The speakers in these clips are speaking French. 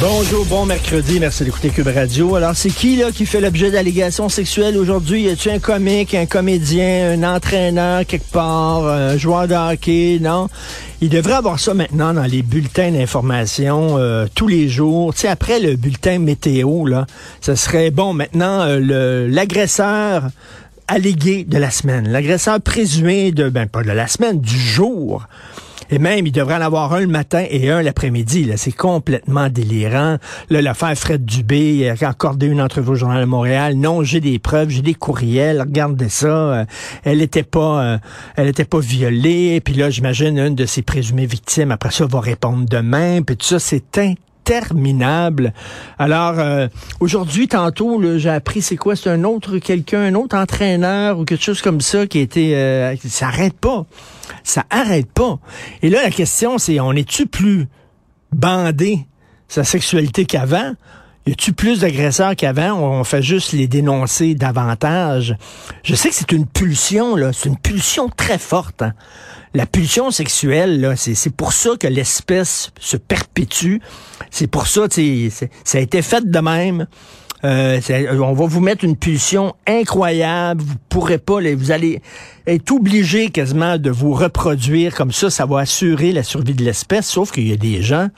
Bonjour, bon mercredi, merci d'écouter Cube Radio. Alors, c'est qui là qui fait l'objet d'allégations sexuelles aujourd'hui? Y a-tu un comique, un comédien, un entraîneur quelque part, un joueur de hockey? Non. Il devrait avoir ça maintenant dans les bulletins d'information euh, tous les jours. Tu sais, après le bulletin météo, là, ce serait bon maintenant euh, l'agresseur allégué de la semaine, l'agresseur présumé de ben pas de la semaine, du jour. Et même, il devrait en avoir un le matin et un l'après-midi. Là, c'est complètement délirant. Là, l'affaire Fred Dubé, il a accordé une entrevue au Journal de Montréal. Non, j'ai des preuves, j'ai des courriels. Regardez ça. Euh, elle était pas, euh, elle était pas violée. Puis là, j'imagine une de ses présumées victimes après ça va répondre demain. Puis tout ça, c'est Alors euh, aujourd'hui, tantôt, j'ai appris c'est quoi, c'est un autre quelqu'un, un autre entraîneur ou quelque chose comme ça qui été, euh, ça arrête pas, ça arrête pas. Et là, la question, c'est, on est-tu plus bandé sa sexualité qu'avant? Y a-tu plus d'agresseurs qu'avant? On fait juste les dénoncer davantage? Je sais que c'est une pulsion, là. C'est une pulsion très forte. hein. La pulsion sexuelle, là, c'est pour ça que l'espèce se perpétue. C'est pour ça, tu ça a été fait de même. Euh, c'est- on va vous mettre une pulsion incroyable. Vous pourrez pas, là, vous allez être obligé quasiment de vous reproduire comme ça. Ça va assurer la survie de l'espèce. Sauf qu'il y a des gens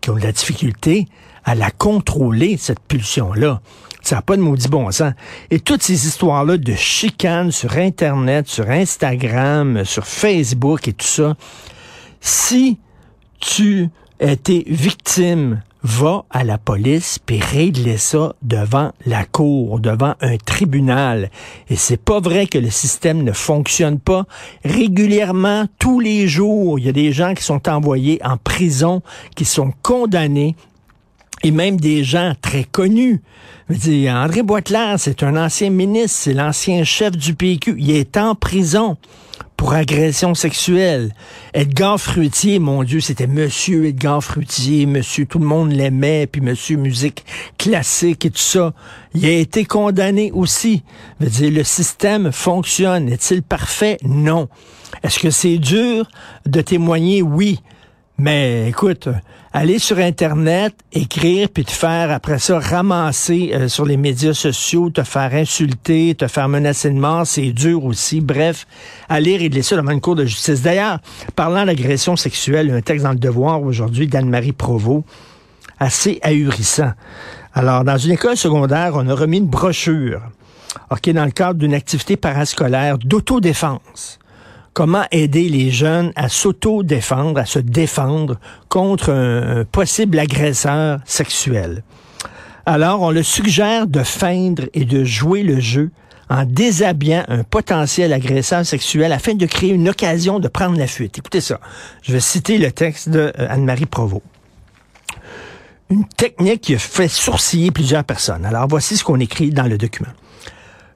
qui ont de la difficulté à la contrôler, cette pulsion-là. Ça n'a pas de maudit bon sens. Et toutes ces histoires-là de chicanes sur Internet, sur Instagram, sur Facebook et tout ça, si tu étais victime, va à la police puis régler ça devant la cour, devant un tribunal. Et c'est pas vrai que le système ne fonctionne pas. Régulièrement, tous les jours, il y a des gens qui sont envoyés en prison, qui sont condamnés et même des gens très connus. Je dire, André Boitelaire, c'est un ancien ministre, c'est l'ancien chef du PQ. Il est en prison pour agression sexuelle. Edgar Fruitier, mon Dieu, c'était Monsieur Edgar Fruitier, Monsieur, tout le monde l'aimait, puis Monsieur musique classique et tout ça. Il a été condamné aussi. Je le système fonctionne. Est-il parfait? Non. Est-ce que c'est dur de témoigner? Oui. Mais écoute, aller sur Internet, écrire, puis te faire après ça ramasser euh, sur les médias sociaux, te faire insulter, te faire menacer de mort, c'est dur aussi. Bref, aller régler ça devant une cour de justice. D'ailleurs, parlant d'agression sexuelle, un texte dans le Devoir aujourd'hui d'Anne-Marie Provost, assez ahurissant. Alors, dans une école secondaire, on a remis une brochure, OK, dans le cadre d'une activité parascolaire d'autodéfense comment aider les jeunes à s'auto-défendre, à se défendre contre un, possible agresseur sexuel? Alors, on le suggère de feindre et de jouer le jeu en déshabillant un potentiel agresseur sexuel afin de créer une occasion de prendre la fuite. Écoutez ça. Je vais citer le texte de euh, Anne-Marie Provost. Une technique qui a fait sourciller plusieurs personnes. Alors, voici ce qu'on écrit dans le document.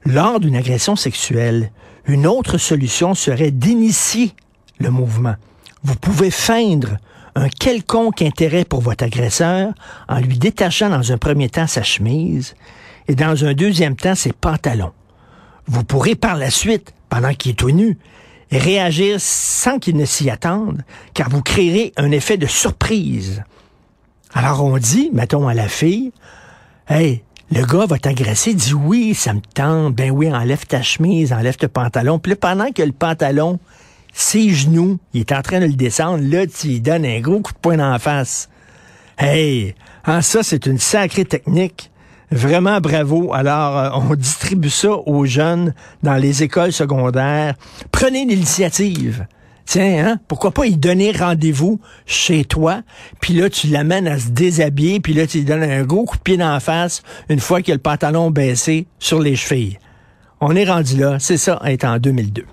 Lors d'une agression sexuelle, une autre solution serait d'initier le mouvement. Vous pouvez feindre un quelconque intérêt pour votre agresseur en lui détachant dans un premier temps sa chemise et dans un deuxième temps ses pantalons. Vous pourrez par la suite, pendant qu'il est tout nu, réagir sans qu'ils ne s'y attendent, car vous créerez un effet de surprise. Alors on dit, mettons à la fille, Hey, le gars va t'agresser, dit oui, ça me tente, ben oui, enlève ta chemise, enlève ton pantalon. Puis là, pendant que le pantalon, ses genoux, il est en train de le descendre, là, tu lui donnes un gros coup de poing la face. Hey, hein, ça, c'est une sacrée technique. Vraiment bravo. Alors, euh, on distribue ça aux jeunes dans les écoles secondaires. Prenez l'initiative. Tiens, hein, pourquoi pas y donner rendez-vous chez toi, puis là, tu l'amènes à se déshabiller, puis là, tu lui donnes un gros coup de pied dans la face une fois qu'il a le pantalon baissé sur les chevilles. On est rendu là, c'est ça, être en 2002.